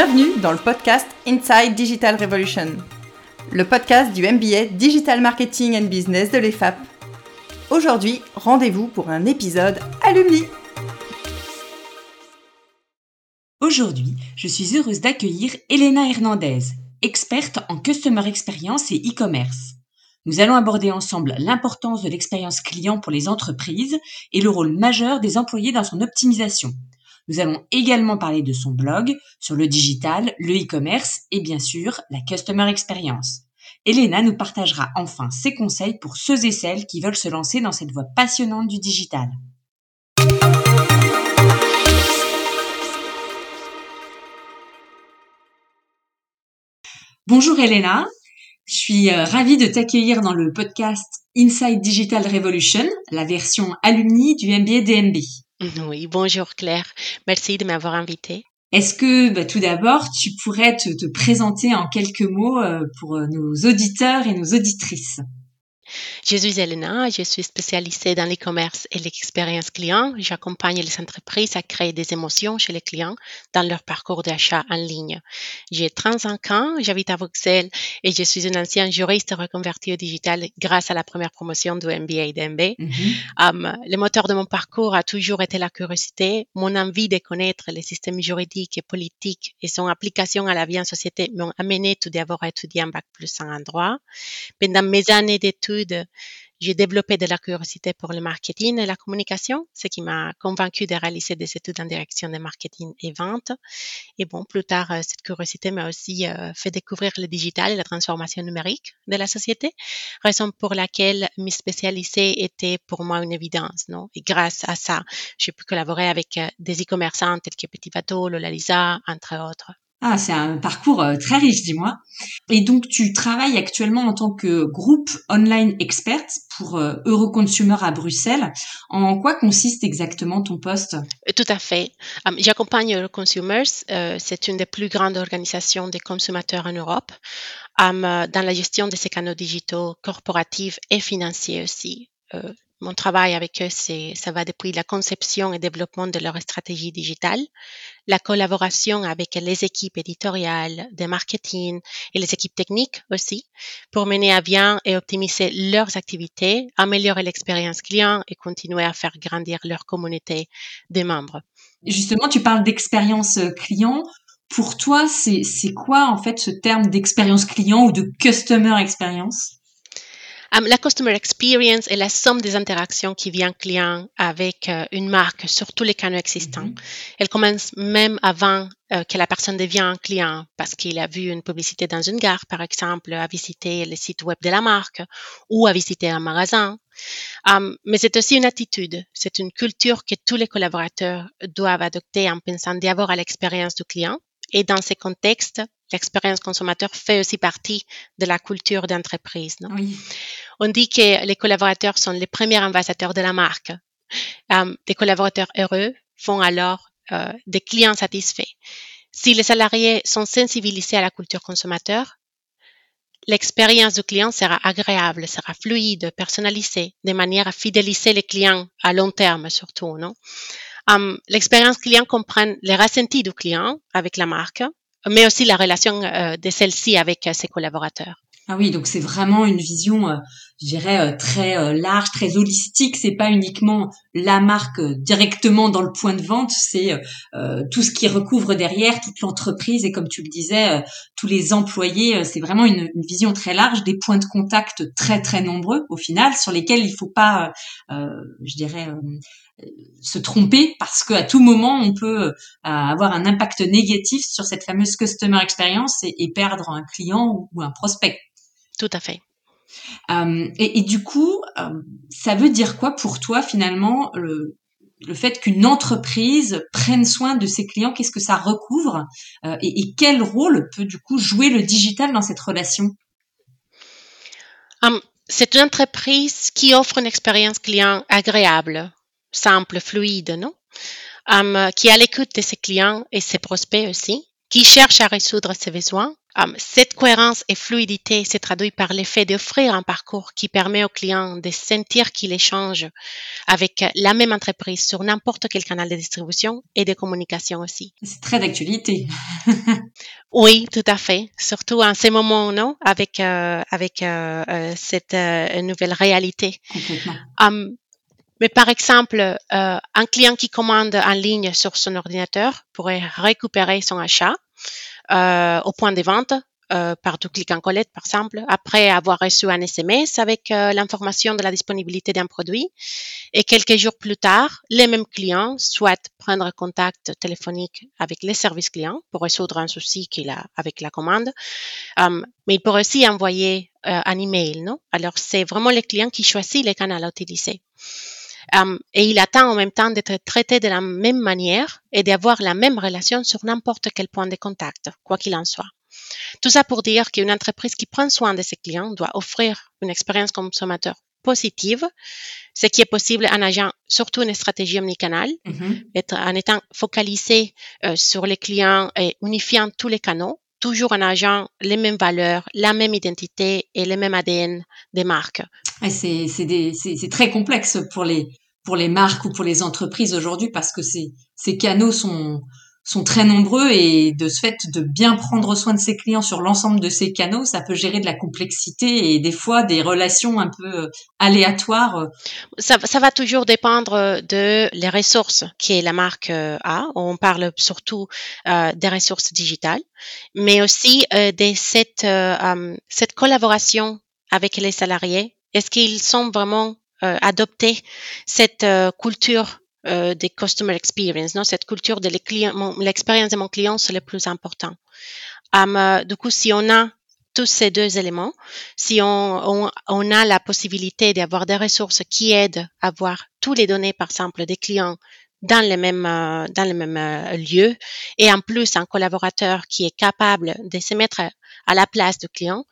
Bienvenue dans le podcast Inside Digital Revolution, le podcast du MBA Digital Marketing and Business de l'EFAP. Aujourd'hui, rendez-vous pour un épisode alumni. Aujourd'hui, je suis heureuse d'accueillir Elena Hernandez, experte en Customer Experience et e-commerce. Nous allons aborder ensemble l'importance de l'expérience client pour les entreprises et le rôle majeur des employés dans son optimisation. Nous allons également parler de son blog sur le digital, le e-commerce et bien sûr la Customer Experience. Elena nous partagera enfin ses conseils pour ceux et celles qui veulent se lancer dans cette voie passionnante du digital. Bonjour Elena, je suis euh, ravie de t'accueillir dans le podcast Inside Digital Revolution, la version alumni du MBA DMB. Oui, bonjour Claire, merci de m'avoir invitée. Est-ce que bah, tout d'abord, tu pourrais te, te, présenter en quelques mots euh, pour euh, nos auditeurs et nos auditrices? Je suis Elena, je suis spécialisée dans l'e-commerce et l'expérience client. J'accompagne les entreprises à créer des émotions chez les clients dans leur parcours d'achat en ligne. J'ai 35 ans, j'habite à Bruxelles et je suis une ancienne juriste reconvertie au digital grâce à la première promotion du MBA d'MB. Mm um, le moteur de mon parcours a toujours été la curiosité. Mon envie de connaître les systèmes juridiques et politiques et son application à la vie en société m'ont amené tout d'abord à étudier un bac plus en droit. Pendant mes années d'études, j'ai développé de la curiosité pour le marketing et la communication, ce qui m'a convaincu de réaliser des études en direction de marketing et vente. Et bon, plus tard, euh, cette curiosité m'a aussi euh, fait découvrir le digital et la transformation numérique de la société, raison pour laquelle me spécialiser était pour moi une évidence, non? Et grâce à ça, j'ai pu collaborer avec euh, des e-commerçants tels que Petit Bateau, Lola Lisa, entre autres. Ah, c'est un parcours euh, très riche, dis-moi. Et donc, tu travailles actuellement en tant que groupe online expert pour euh, Euroconsumer à Bruxelles. En quoi consiste exactement ton poste? Euh, Tout à fait. J'accompagne Euroconsumers. c'est une des plus grandes organisations des consommateurs en Europe dans la gestion de ces canaux digitaux corporatifs et financiers aussi mon travail avec eux, c'est, ça va depuis la conception et développement de leur stratégie digitale, la collaboration avec les équipes éditoriales, de marketing et les équipes techniques aussi, pour mener à bien et optimiser leurs activités, améliorer l'expérience client et continuer à faire grandir leur communauté de membres. Justement, tu parles d'expérience client. Pour toi, c'est, c'est quoi en fait ce terme d'expérience client ou de customer experience? La customer experience est la somme des interactions qui vient client avec euh, une marque sur tous les canaux existants. Mm-hmm. Elle commence même avant euh, que la personne devienne un client parce qu'il a vu une publicité dans une gare, par exemple, a visité le site web de la marque ou a visité un magasin. Um, mais c'est aussi une attitude, c'est une culture que tous les collaborateurs doivent adopter en pensant d'abord à l'expérience du client. Et dans ces contextes, l'expérience consommateur fait aussi partie de la culture d'entreprise. Oui. On dit que les collaborateurs sont les premiers ambassadeurs de la marque. Um, des collaborateurs heureux font alors euh, des clients satisfaits. Si les salariés sont sensibilisés à la culture consommateur, l'expérience du client sera agréable, sera fluide, personnalisée, de manière à fidéliser les clients à long terme surtout. Non? Um, l'expérience client comprend les ressentis du client avec la marque, mais aussi la relation euh, de celle-ci avec euh, ses collaborateurs. Ah oui, donc c'est vraiment une vision, euh, je dirais, très large, très holistique. C'est pas uniquement la marque directement dans le point de vente, c'est tout ce qui recouvre derrière, toute l'entreprise et comme tu le disais, tous les employés. c'est vraiment une, une, vision très large, des points de contact très très nombreux au final, sur lesquels il faut pas, je dirais, se tromper parce qu'à tout moment on peut euh, avoir un impact négatif sur cette fameuse customer experience et, perdre un client ou, un prospect. Tout à fait. Euh, et, du coup, euh, ça veut dire quoi pour toi finalement le, le fait qu'une entreprise prenne soin de ses clients? Qu'est-ce que ça recouvre? Et, et, quel rôle peut du coup jouer le digital dans cette relation? Um, C'est une entreprise qui offre une expérience client agréable simple, fluide, non? Um, qui est à l'écoute de ses clients et ses prospects aussi, qui cherche à résoudre ses besoins. Um, cette cohérence et fluidité se traduit par l'effet d'offrir un parcours qui permet au client de sentir qu'il échange avec la même entreprise sur n'importe quel canal de distribution et de communication aussi. C'est très d'actualité. oui, tout à fait. Surtout en ces moments, non, avec euh, avec euh, euh, cette nouvelle réalité. Complètement. Um, mais par exemple, euh, un client qui commande en ligne sur son ordinateur pourrait récupérer son achat euh, au point de vente euh, par du clic en collette, par exemple, après avoir reçu un SMS avec euh, l'information de la disponibilité d'un produit. Et quelques jours plus tard, les mêmes clients souhaitent prendre contact téléphonique avec les services clients pour résoudre un souci qu'il a avec la commande. Um, mais il pourrait aussi envoyer euh, un email, non? Alors, c'est vraiment le client qui choisit les canaux à utiliser. Um, et il attend en même temps d'être traité de la même manière et d'avoir la même relation sur n'importe quel point de contact, quoi qu'il en soit. Tout ça pour dire qu'une entreprise qui prend soin de ses clients doit offrir une expérience consommateur positive, ce qui est possible en agent surtout une stratégie omnicanale, Mhm. être, en étant focalisé euh, sur les clients et unifiant tous les canaux, toujours en agent les mêmes valeurs, la même identité et le même ADN des marques. C'est très complexe pour les marques ou pour les entreprises aujourd'hui parce que ces canaux sont très nombreux et de ce fait de bien prendre soin de ses clients sur l'ensemble de ces canaux, ça peut gérer de la complexité et des fois des relations un peu euh, aléatoires. Ça, ça va toujours dépendre de les ressources que la marque euh, a. On parle surtout euh, des ressources digitales, mais aussi euh, de euh, cette collaboration avec les salariés. Est-ce qu'ils sont vraiment euh, adoptés cette euh, culture euh, des customer experience, non? cette culture de l'expérience de mon client, c'est le plus important. Um, du coup, si on a tous ces deux éléments, si on, on, on a la possibilité d'avoir des ressources qui aident à avoir tous les données, par exemple, des clients dans le même, dans le même lieu, et en plus un collaborateur qui est capable de se mettre à la place du client,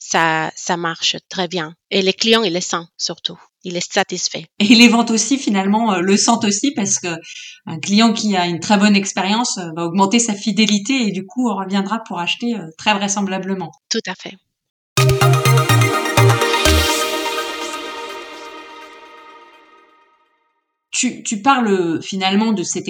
ça, ça marche très bien. Et les clients, ils le sentent surtout. Il est satisfait. Et les ventes aussi finalement euh, le sentent aussi parce que un client qui a une très bonne expérience euh, va augmenter sa fidélité et du coup reviendra pour acheter euh, très vraisemblablement. Tout à fait. Tu, parles finalement de cette,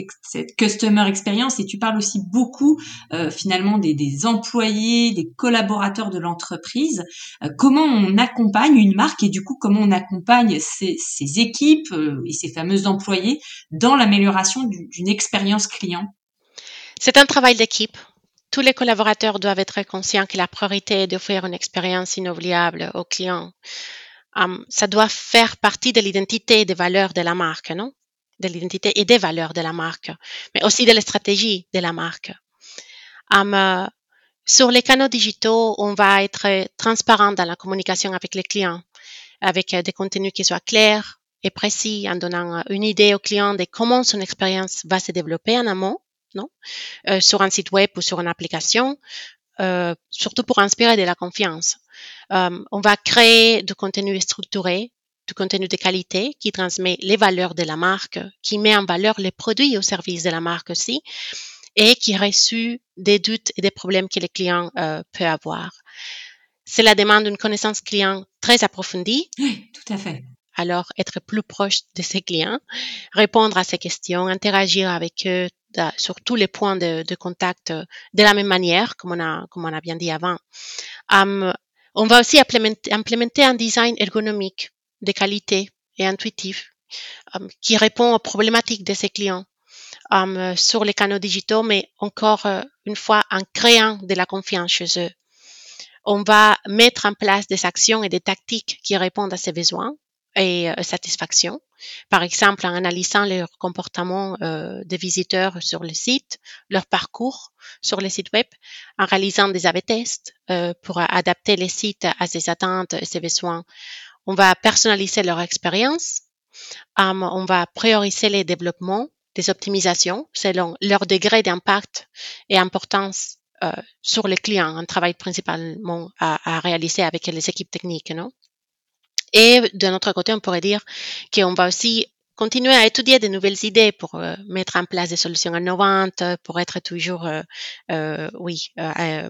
customer experience et tu parles aussi beaucoup euh, finalement des, employés, des collaborateurs de l'entreprise. Euh, comment on accompagne une marque et du coup comment on accompagne ses, ses équipes euh, et ses fameux employés dans l'amélioration du- d'une expérience client? C'est un travail d'équipe. Tous les collaborateurs doivent être conscients que la priorité est d'offrir une expérience inoubliable aux clients. Um, ça doit faire partie de l'identité et des valeurs de la marque, non? De l'identité et des valeurs de la marque, mais aussi de la stratégie de la marque. Euh, sur les canaux digitaux, on va être transparent dans la communication avec les clients, avec euh, des contenus qui soient clairs et précis, en donnant euh, une idée au client de comment son expérience va se développer en amont, non? Sur un site web ou sur une application, surtout pour inspirer de la confiance. On va créer du contenu structuré, du contenu de qualité qui transmet les valeurs de la marque, qui met en valeur les produits au service de la marque aussi, et qui reçoit des doutes et des problèmes que le client euh, peut avoir. Cela demande une connaissance client très approfondie, Oui, tout à fait. alors être plus proche de ses clients, répondre à ses questions, interagir avec eux da- sur tous les points de, de contact euh, de la même manière, comme on a, comme on a bien dit avant. Um, on va aussi implémenter, implémenter un design ergonomique de qualité et intuitif um, qui répond aux problématiques de ses clients euh, sur les canaux digitaux, mais encore euh, une fois en créant de la confiance chez eux. On va mettre en place des actions et des tactiques qui répondent à ces besoins et euh, satisfaction. Par exemple, en analysant leur comportement euh, des visiteurs sur le site, leur parcours sur le site web, en réalisant des A/B tests euh, pour adapter les sites à ses attentes et ses besoins. On va personnaliser leur expérience. Um, on va prioriser les développements des optimisations selon leur degré d'impact et importance euh, sur les clients. On travaille principalement à, réaliser avec les équipes techniques, non? Et de notre côté, on pourrait dire qu'on va aussi continuer à étudier de nouvelles idées pour euh, mettre en place des solutions innovantes, pour être toujours, euh, euh oui, euh,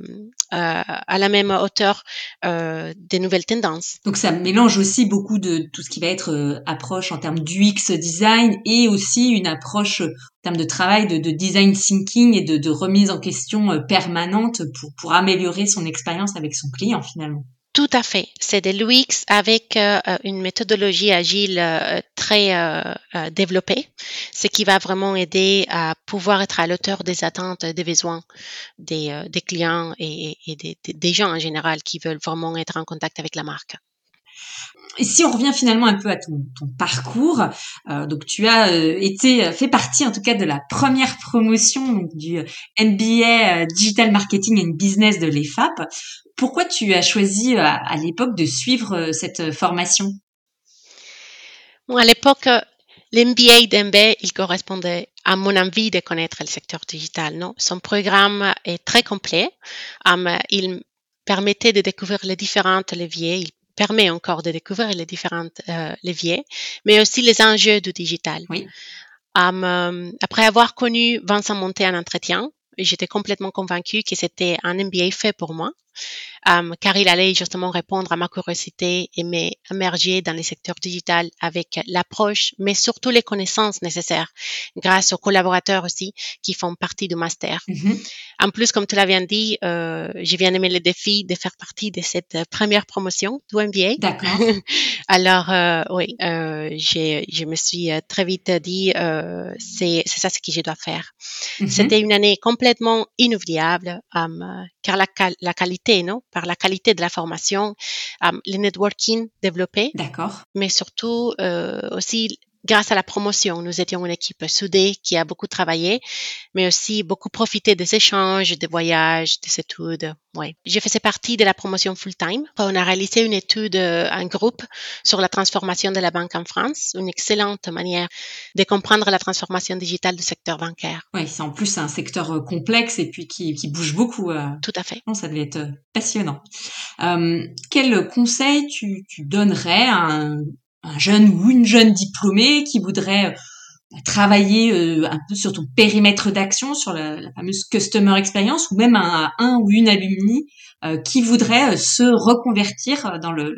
à la même hauteur des nouvelles tendances. Donc ça mélange aussi beaucoup de tout ce qui va être approche en termes d'UX design et aussi une approche en termes de travail de, de design thinking et de, remise en question permanente pour améliorer son expérience avec son client finalement. Tout à fait. C'est de l'UX avec euh, une méthodologie agile euh, très euh, développée, ce qui va vraiment aider à pouvoir être à l'auteur des attentes, des besoins des, clients et, des, gens en général qui veulent vraiment être en contact avec la marque. Et si on revient finalement un peu à ton, parcours, donc tu as été fait partie en tout cas de la première promotion du MBA Digital Marketing and Business de l'EFAP. Pourquoi tu as choisi euh, à, l'époque de suivre euh, cette euh, formation? À l'époque, l'MBA d'MB, il correspondait à mon envie de connaître le secteur digital. Non? Son programme est très complet. il permettait de découvrir les différents leviers. Permet encore de découvrir les différents leviers, mais aussi les enjeux du digital. Oui. après avoir connu Vincent Monté en entretien, j'étais complètement convaincue que c'était un MBA fait pour moi. Um, car il allait justement répondre à ma curiosité et m'émerger dans les secteurs digital avec l'approche, mais surtout les connaissances nécessaires grâce aux collaborateurs aussi qui font partie du master. Mm-hmm. En plus, comme tu l'as bien dit, euh, j'ai bien aimé le défi de faire partie de cette première promotion du MBA. D'accord. Alors, euh, oui, euh, je me suis euh, très vite dit, euh, c'est ça ce que je dois faire. Mm-hmm. C'était une année complètement inoubliable, um, car la, la qualité, non? Par la qualité de la formation, euh, le networking développé. D'accord. Mais surtout euh, aussi grâce à la promotion, nous étions une équipe soudée qui a beaucoup travaillé, mais aussi beaucoup profité des échanges, des voyages, des études. Ouais. J'ai fait partie de la promotion full-time. On a réalisé une étude en groupe sur la transformation de la banque en France, une excellente manière de comprendre la transformation digitale du secteur bancaire. Oui, c'est en plus un secteur euh, complexe et puis qui, qui bouge beaucoup. Euh. Tout à fait. ça devait être euh, passionnant. Euh, quel conseil tu, tu donnerais à un un jeune ou une jeune diplômée qui voudrait euh, travailler euh, un peu sur ton périmètre d'action, sur la, fameuse customer experience, ou même un, un ou une alumni euh, qui voudrait se reconvertir dans le,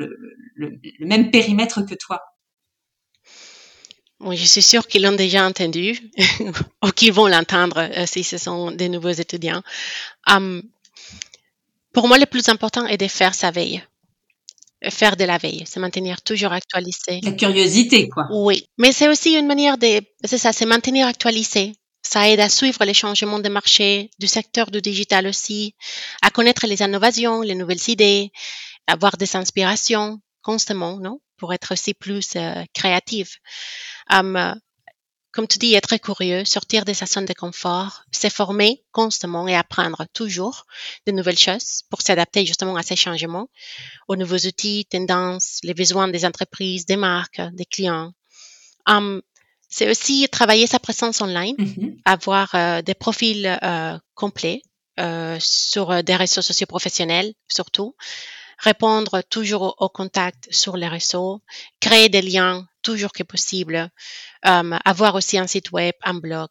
même périmètre que toi? je suis sûre qu'ils l'ont déjà entendu ou qu'ils vont l'entendre si ce sont des nouveaux étudiants. Hum, pour moi, le plus important est de faire sa veille faire de la veille, se maintenir toujours actualisé. La curiosité, quoi. Oui, mais c'est aussi une manière de, c'est ça, c'est maintenir actualisé. Ça aide à suivre les changements de marché, du secteur du digital aussi, à connaître les innovations, les nouvelles idées, avoir des inspirations constamment, non, pour être aussi plus euh, créative. Um, comme tu dis, être curieux, sortir de sa zone de confort, se former constamment et apprendre toujours de nouvelles choses pour s'adapter justement à ces changements, aux nouveaux outils, tendances, les besoins des entreprises, des marques, des clients. Um, c'est aussi travailler sa présence online, mm-hmm. avoir euh, des profils euh, complets euh, sur des réseaux sociaux professionnels surtout, répondre toujours au contact sur les réseaux, créer des liens toujours que possible, euh, avoir aussi un site web, un blog.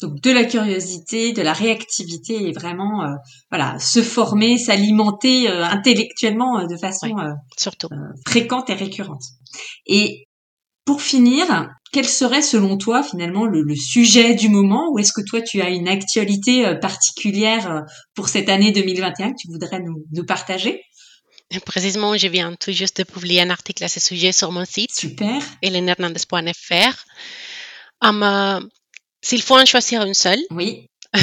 Donc de la curiosité, de la réactivité et vraiment euh, voilà se former, s'alimenter euh, intellectuellement de façon surtout fréquente et récurrente. Et pour finir, quel serait selon toi finalement le, sujet du moment ou est-ce que toi tu as une actualité particulière pour cette année 2021 que tu voudrais nous, nous partager? Précisément, je viens tout juste de publier un article à ce sujet sur mon site. Super. helenhernandez.fr. Um, euh, S'il faut en choisir une seule, oui.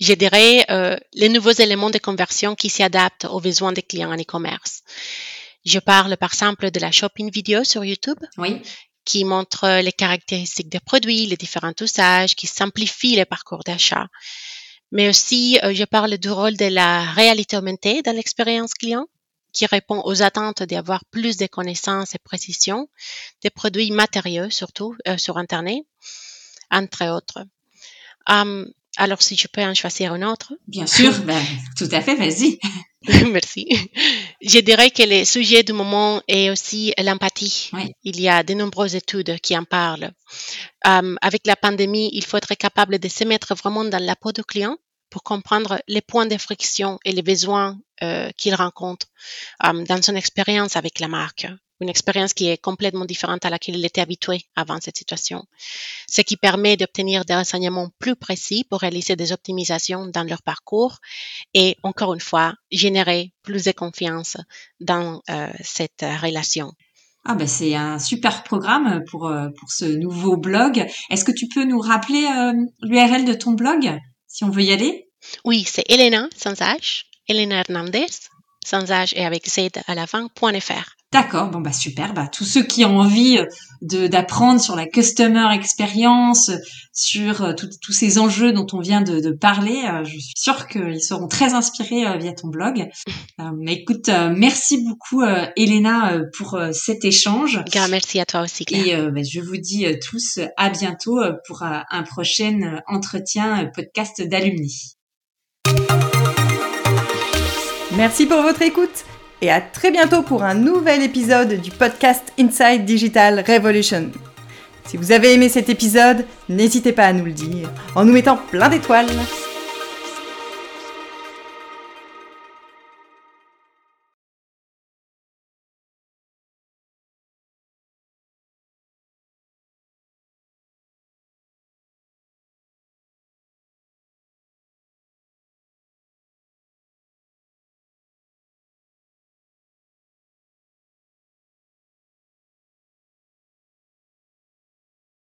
je dirais euh, les nouveaux éléments de conversion qui s'adaptent aux besoins des clients en e-commerce. Je parle par exemple de la shopping vidéo sur YouTube. Oui qui montre les caractéristiques des produits, les différents usages, qui simplifie les parcours d'achat. Mais aussi, euh, je parle du rôle de la réalité augmentée dans l'expérience client, qui répond aux attentes d'avoir plus de connaissances et précisions, des produits matériaux surtout euh, sur Internet, entre autres. Um, alors, si je peux en choisir un autre? Bien sûr, ben, tout à fait, vas-y. Merci. Je dirais que le sujet du moment est aussi l'empathie. Il y a de nombreuses études qui en parlent. Euh, avec la pandémie, il faut être capable de se mettre vraiment dans la peau du client pour comprendre les points de friction et les besoins euh, qu'il rencontre euh, dans son expérience avec la marque une expérience qui est complètement différente à laquelle il était habitué avant cette situation, ce qui permet d'obtenir des renseignements plus précis pour réaliser des optimisations dans leur parcours et, encore une fois, générer plus de confiance dans euh, cette relation. Ah ben c'est un super programme pour, euh, pour ce nouveau blog. Est-ce que tu peux nous rappeler l'URL de ton blog, si on veut y aller? Oui, c'est Elena sans H, Elena Hernandez, sans H et avec Z à la fin.fr. D'accord, bon bah super. Bah, tous ceux qui ont envie euh, de d'apprendre sur la customer experience, sur euh, tous ces enjeux dont on vient de, parler, euh, je suis sûre qu'ils seront très inspirés via ton blog. mais écoute, merci beaucoup Elena pour cet échange. Grand merci à toi aussi. Claire. Et bah, je vous dis tous à bientôt pour un prochain entretien podcast d'alumni. Merci pour votre écoute et à très bientôt pour un nouvel épisode du podcast Inside Digital Revolution. Si vous avez aimé cet épisode, n'hésitez pas à nous le dire en nous mettant plein d'étoiles.